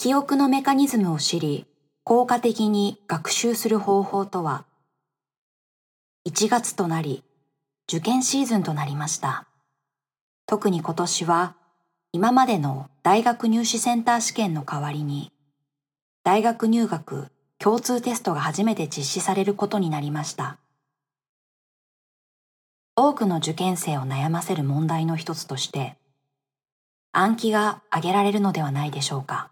記憶のメカニズムを知り、効果的に学習する方法とは、1月となり、受験シーズンとなりました。特に今年は、今までの大学入試センター試験の代わりに、大学入学共通テストが初めて実施されることになりました。多くの受験生を悩ませる問題の一つとして、暗記が挙げられるのではないでしょうか。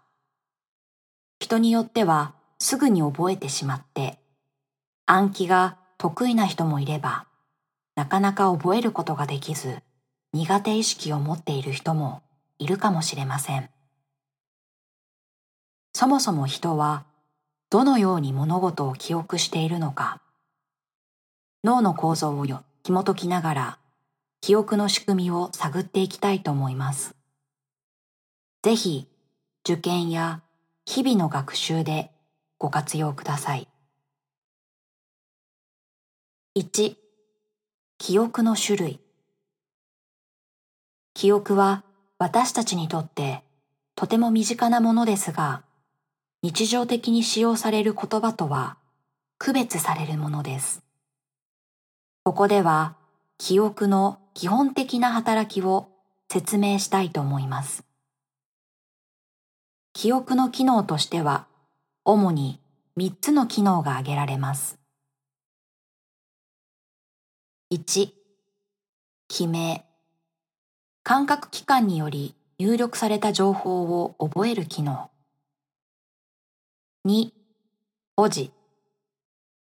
人によってはすぐに覚えてしまって、暗記が得意な人もいれば、なかなか覚えることができず、苦手意識を持っている人もいるかもしれません。そもそも人はどのように物事を記憶しているのか、脳の構造を紐解きながら記憶の仕組みを探っていきたいと思います。ぜひ受験や日々の学習でご活用ください。1、記憶の種類。記憶は私たちにとってとても身近なものですが、日常的に使用される言葉とは区別されるものです。ここでは記憶の基本的な働きを説明したいと思います。記憶の機能としては、主に3つの機能が挙げられます。1、記名。感覚器官により入力された情報を覚える機能。2、保持。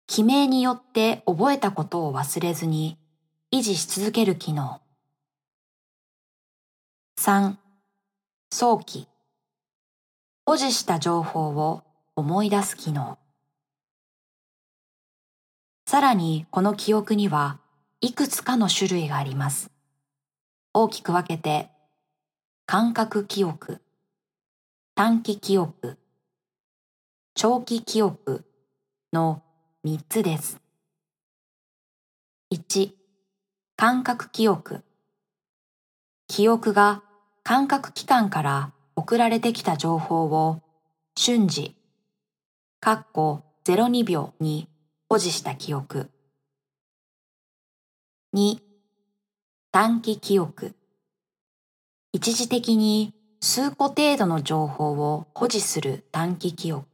記名によって覚えたことを忘れずに維持し続ける機能。3、早期。保持した情報を思い出す機能。さらにこの記憶にはいくつかの種類があります。大きく分けて、感覚記憶、短期記憶、長期記憶の3つです。1、感覚記憶。記憶が感覚器官から送られてきた情報を瞬時、括弧02秒に保持した記憶。2、短期記憶。一時的に数個程度の情報を保持する短期記憶。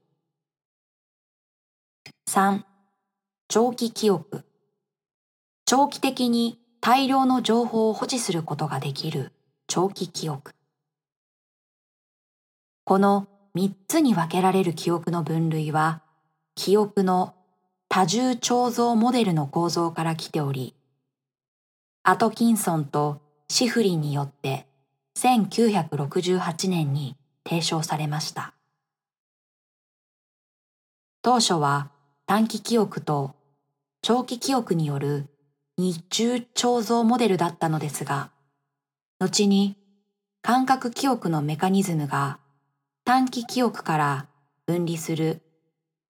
3、長期記憶。長期的に大量の情報を保持することができる長期記憶。この3つに分けられる記憶の分類は、記憶の多重彫像モデルの構造から来ており、アトキンソンとシフリンによって1968年に提唱されました。当初は短期記憶と長期記憶による日中彫像モデルだったのですが、後に感覚記憶のメカニズムが短期記憶から分離する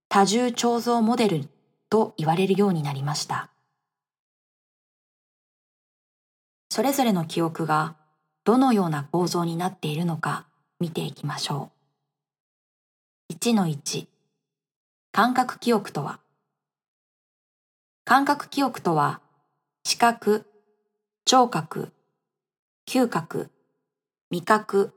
多重彫像モデルと言われるようになりました。それぞれの記憶がどのような構造になっているのか見ていきましょう。1の1感覚記憶とは感覚記憶とは視覚、聴覚、嗅覚、味覚、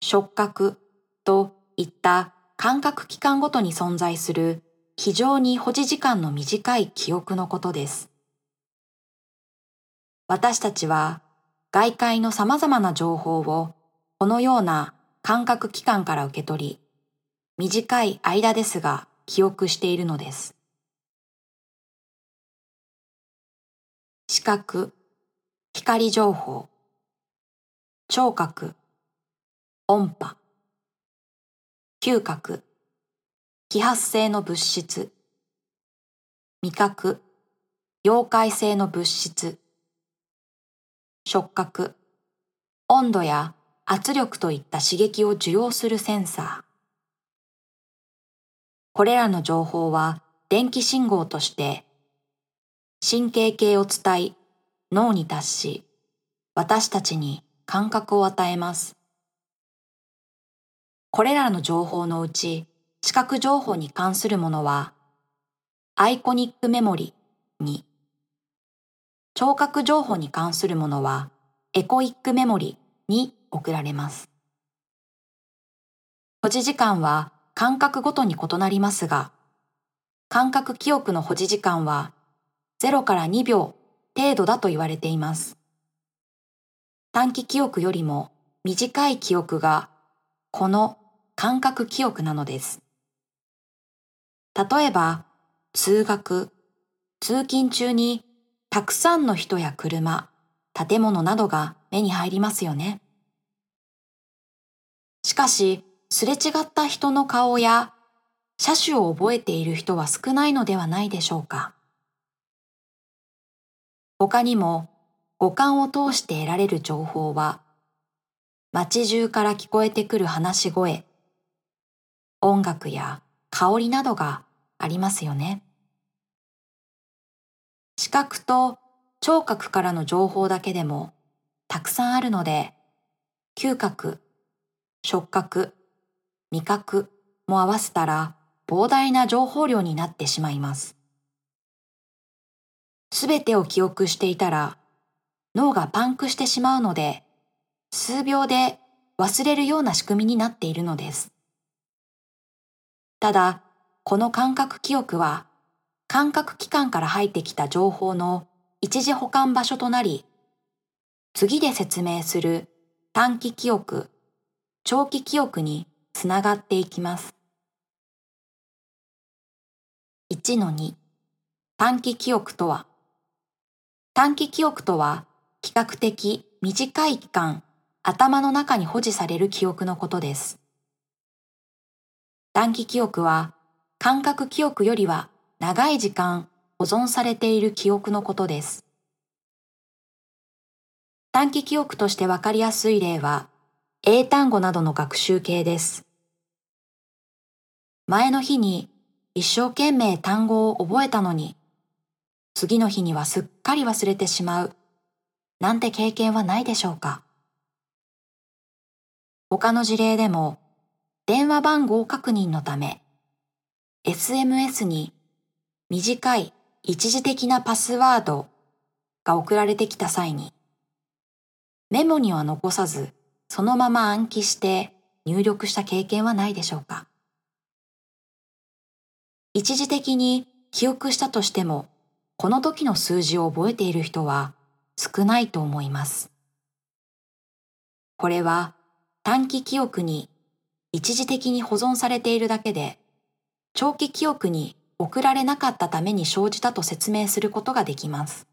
触覚、といった感覚器官ごとに存在する非常に保持時間の短い記憶のことです。私たちは外界の様々な情報をこのような感覚器官から受け取り、短い間ですが記憶しているのです。視覚、光情報、聴覚、音波、嗅覚、揮発性の物質、味覚、溶解性の物質、触覚、温度や圧力といった刺激を受容するセンサー。これらの情報は電気信号として神経系を伝え脳に達し私たちに感覚を与えます。これらの情報のうち視覚情報に関するものはアイコニックメモリに聴覚情報に関するものはエコイックメモリに送られます。保持時間は感覚ごとに異なりますが、感覚記憶の保持時間は0から2秒程度だと言われています。短期記憶よりも短い記憶がこの感覚記憶なのです。例えば、通学、通勤中にたくさんの人や車、建物などが目に入りますよね。しかし、すれ違った人の顔や車種を覚えている人は少ないのではないでしょうか。他にも五感を通して得られる情報は街中から聞こえてくる話し声、音楽や香りなどがありますよね。視覚と聴覚からの情報だけでもたくさんあるので、嗅覚、触覚、味覚も合わせたら膨大な情報量になってしまいます。すべてを記憶していたら脳がパンクしてしまうので、数秒で忘れるような仕組みになっているのです。ただ、この感覚記憶は、感覚器官から入ってきた情報の一時保管場所となり、次で説明する短期記憶、長期記憶につながっていきます。1-2短期記憶とは短期記憶とは比較的短い期間頭の中に保持される記憶のことです。短期記憶は感覚記憶よりは長い時間保存されている記憶のことです。短期記憶としてわかりやすい例は英単語などの学習系です。前の日に一生懸命単語を覚えたのに、次の日にはすっかり忘れてしまう、なんて経験はないでしょうか他の事例でも、電話番号確認のため、SMS に短い一時的なパスワードが送られてきた際に、メモには残さず、そのまま暗記して入力した経験はないでしょうか一時的に記憶したとしても、この時の数字を覚えている人は少ないと思います。これは短期記憶に一時的に保存されているだけで、長期記憶に送られなかったために生じたと説明することができます。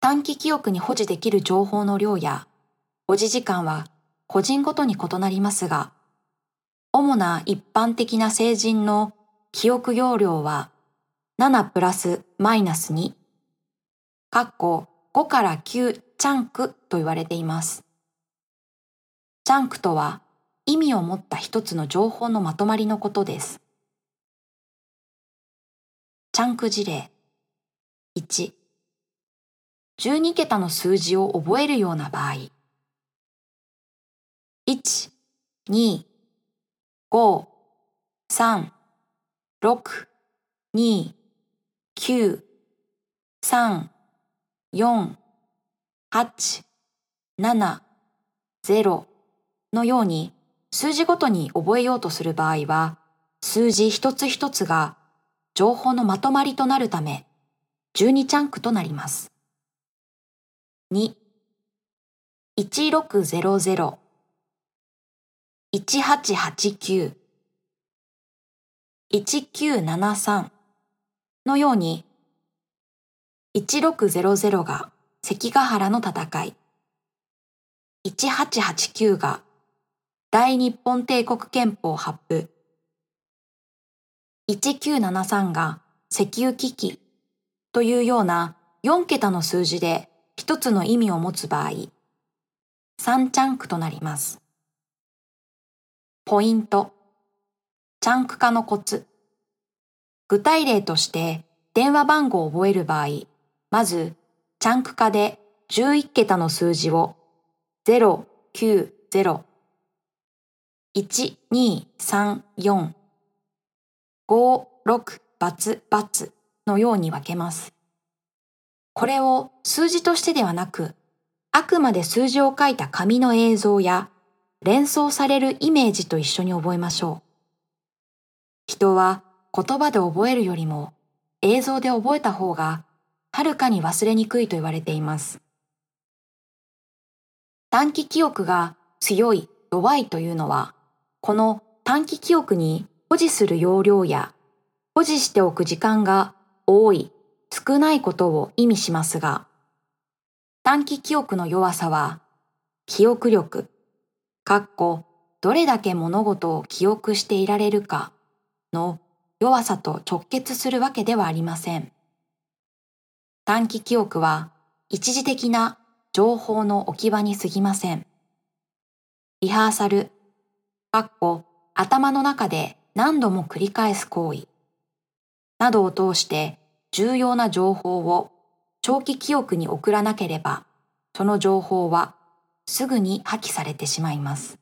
短期記憶に保持できる情報の量や保持時間は個人ごとに異なりますが、主な一般的な成人の記憶容量は7プラスマイナス2、括弧5から9チャンクと言われています。チャンクとは意味を持った一つの情報のまとまりのことです。チャンク事例。1 12桁の数字を覚えるような場合。1、2、5、3、6、2、9、3、4、8、7、0のように数字ごとに覚えようとする場合は、数字一つ一つが情報のまとまりとなるため、12チャンクとなります。2、1600、1889、1973のように、1600が関ヶ原の戦い、1889が大日本帝国憲法発布。1973が石油危機というような4桁の数字で一つの意味を持つ場合、3チャンクとなります。ポイント。チャンク化のコツ。具体例として電話番号を覚える場合、まず、チャンク化で11桁の数字を090 1、2、3、4、5、6、バツ、バツのように分けます。これを数字としてではなく、あくまで数字を書いた紙の映像や連想されるイメージと一緒に覚えましょう。人は言葉で覚えるよりも映像で覚えた方がはるかに忘れにくいと言われています。短期記憶が強い、弱いというのは、この短期記憶に保持する容量や保持しておく時間が多い、少ないことを意味しますが、短期記憶の弱さは、記憶力、かっこ、どれだけ物事を記憶していられるかの弱さと直結するわけではありません。短期記憶は一時的な情報の置き場に過ぎません。リハーサル、かっこ頭の中で何度も繰り返す行為、などを通して重要な情報を長期記憶に送らなければ、その情報はすぐに破棄されてしまいます。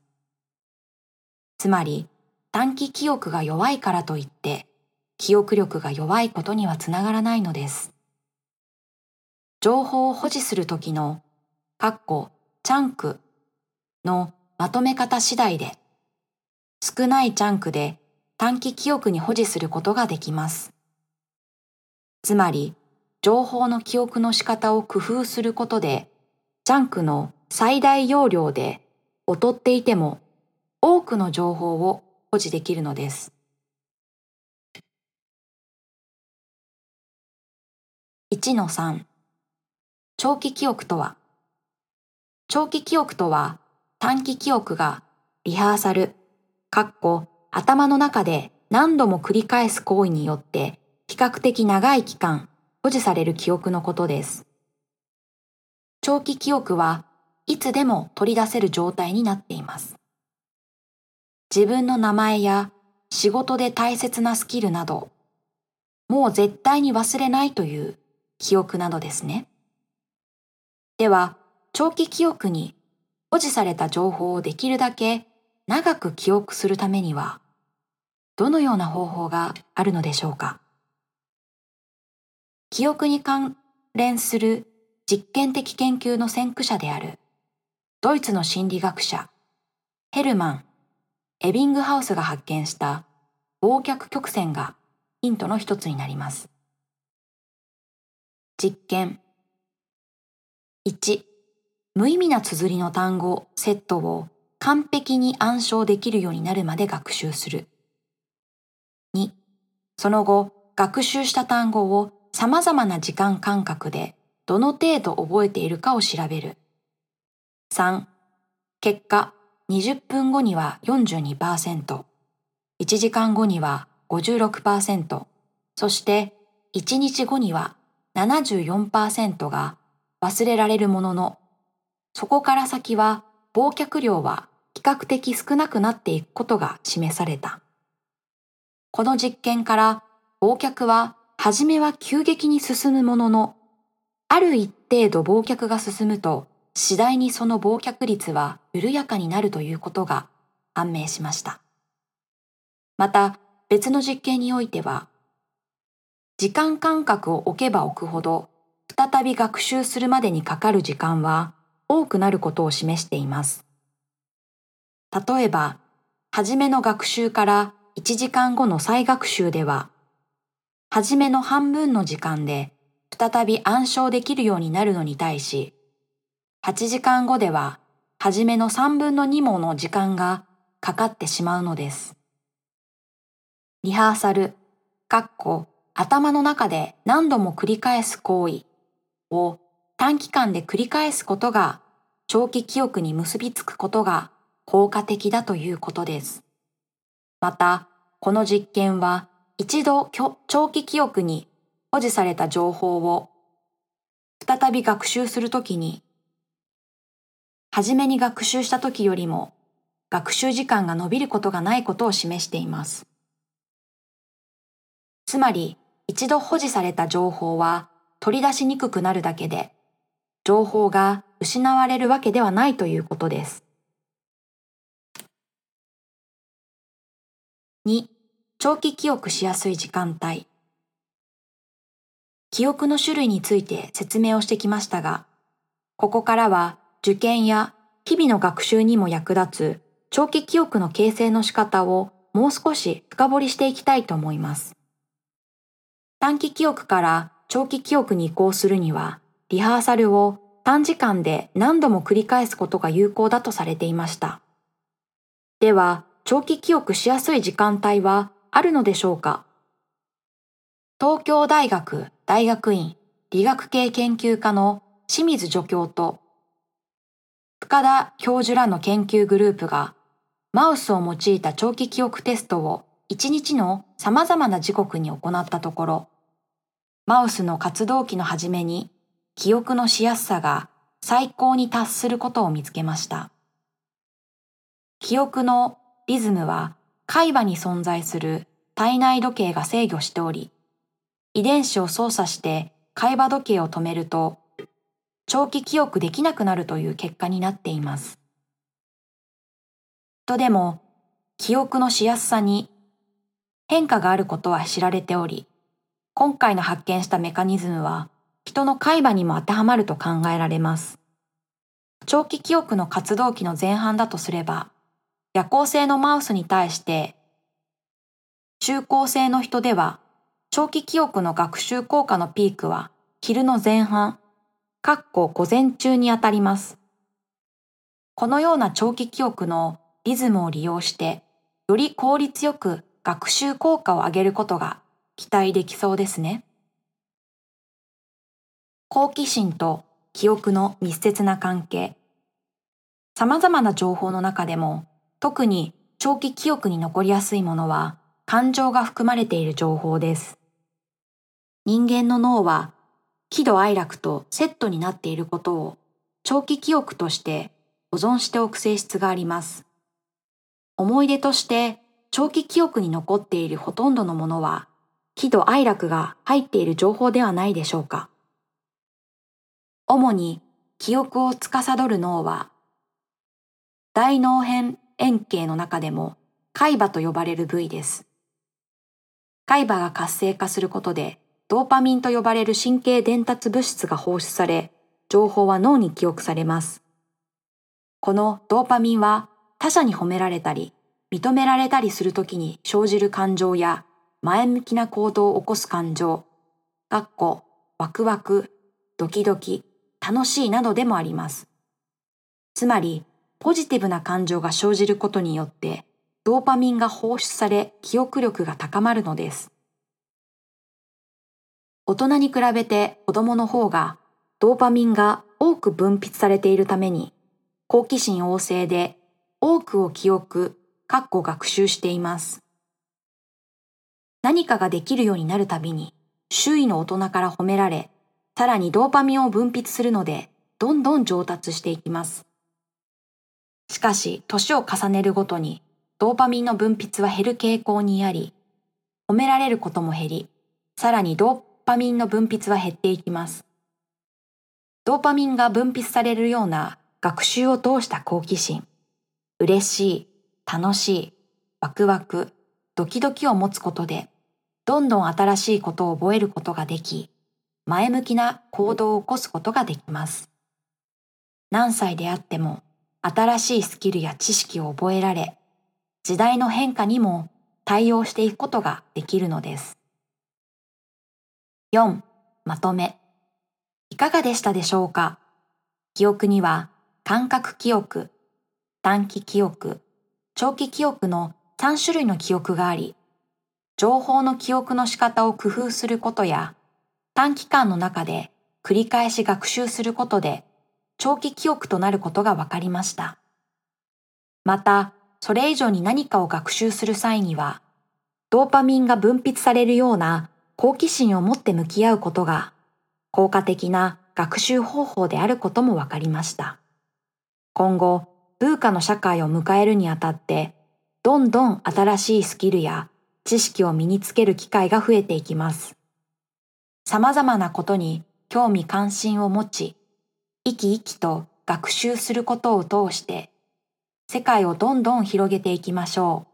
つまり、短期記憶が弱いからといって、記憶力が弱いことにはつながらないのです。情報を保持するときの、カッコ、チャンクのまとめ方次第で、少ないチャンクで短期記憶に保持することができます。つまり、情報の記憶の仕方を工夫することで、チャンクの最大容量で劣っていても多くの情報を保持できるのです。1-3長期記憶とは？長期記憶とは短期記憶がリハーサル、かっこ頭の中で何度も繰り返す行為によって比較的長い期間保持される記憶のことです。長期記憶はいつでも取り出せる状態になっています。自分の名前や仕事で大切なスキルなど、もう絶対に忘れないという記憶などですね。では、長期記憶に保持された情報をできるだけ長く記憶するためには、どのような方法があるのでしょうか？記憶に関連する実験的研究の先駆者であるドイツの心理学者ヘルマンエビングハウスが発見した忘却曲線がヒントの一つになります。実験1無意味な綴りの単語セットを完璧に暗唱できるようになるまで学習する。2その後学習した単語を様々な時間間隔でどの程度覚えているかを調べる。3結果20分後には42%、1時間後には56%、そして1日後には74%が忘れられるものの、そこから先は忘却量は比較的少なくなっていくことが示された。この実験から忘却は初めは急激に進むものの、ある一定度忘却が進むと次第にその忘却率は緩やかになるということが判明しました。また別の実験においては、時間間隔を置けば置くほど再び学習するまでにかかる時間は多くなることを示しています。例えば、初めの学習から1時間後の再学習では、初めの半分の時間で再び暗唱できるようになるのに対し、8時間後では、初めの3分の2もの時間がかかってしまうのです。リハーサル、かっこ頭の中で何度も繰り返す行為を短期間で繰り返すことが長期記憶に結びつくことが効果的だということです。また、この実験は一度長期記憶に保持された情報を再び学習するときに初めに学習した時よりも学習時間が伸びることがないことを示しています。つまり、一度保持された情報は取り出しにくくなるだけで、情報が失われるわけではないということです。2、長期記憶しやすい時間帯。記憶の種類について説明をしてきましたが、ここからは受験や日々の学習にも役立つ長期記憶の形成の仕方をもう少し深掘りしていきたいと思います。短期記憶から長期記憶に移行するには、リハーサルを短時間で何度も繰り返すことが有効だとされていました。では、長期記憶しやすい時間帯はあるのでしょうか？東京大学大学院理学系研究科の清水助教と深田教授らの研究グループがマウスを用いた長期記憶テストを1日の様々な時刻に行ったところ、マウスの活動期の初めに記憶のしやすさが最高に達することを見つけました。記憶のリズムは海馬に存在する体内時計が制御しており、遺伝子を操作して海馬時計を止めると、長期記憶できなくなるという結果になっています。とでも、記憶のしやすさに変化があることは知られており、今回の発見したメカニズムは人の海馬にも当てはまると考えられます。長期記憶の活動期の前半だとすれば、夜行性のマウスに対して、中高性の人では、長期記憶の学習効果のピークは昼の前半、かっこ午前中にあたります。このような長期記憶のリズムを利用して、より効率よく学習効果を上げることが期待できそうですね。好奇心と記憶の密接な関係。様々な情報の中でも、特に長期記憶に残りやすいものは、感情が含まれている情報です。人間の脳は、喜怒哀楽とセットになっていることを長期記憶として保存しておく性質があります。思い出として長期記憶に残っているほとんどのものは、喜怒哀楽が入っている情報ではないでしょうか。主に記憶を司る脳は、大脳辺円形の中でも海馬と呼ばれる部位です。海馬が活性化することで、ドーパミンと呼ばれる神経伝達物質が放出され、情報は脳に記憶されます。このドーパミンは他者に褒められたり、認められたりするときに生じる感情や前向きな行動を起こす感情、かっこ、ワクワク、ドキドキ、楽しいなどでもあります。つまり、ポジティブな感情が生じることによって、ドーパミンが放出され記憶力が高まるのです。大人に比べて子供の方がドーパミンが多く分泌されているために好奇心旺盛で多くを記憶、かっこ学習しています。何かができるようになるたびに周囲の大人から褒められ、さらにドーパミンを分泌するのでどんどん上達していきます。しかし、年を重ねるごとにドーパミンの分泌は減る傾向にあり、褒められることも減り、さらにドーパミンの分泌は減っていきます。ドーパミンが分泌されるような学習を通した好奇心、嬉しい、楽しい、ワクワク、ドキドキを持つことで、どんどん新しいことを覚えることができ、前向きな行動を起こすことができます。何歳であっても新しいスキルや知識を覚えられ、時代の変化にも対応していくことができるのです。4. まとめ。いかがでしたでしょうか？記憶には感覚記憶、短期記憶、長期記憶の3種類の記憶があり、情報の記憶の仕方を工夫することや、短期間の中で繰り返し学習することで、長期記憶となることが分かりました。また、それ以上に何かを学習する際には、ドーパミンが分泌されるような好奇心を持って向き合うことが、効果的な学習方法であることも分かりました。今後、文化の社会を迎えるにあたって、どんどん新しいスキルや知識を身につける機会が増えていきます。様々なことに興味関心を持ち、生き生きと学習することを通して、世界をどんどん広げていきましょう。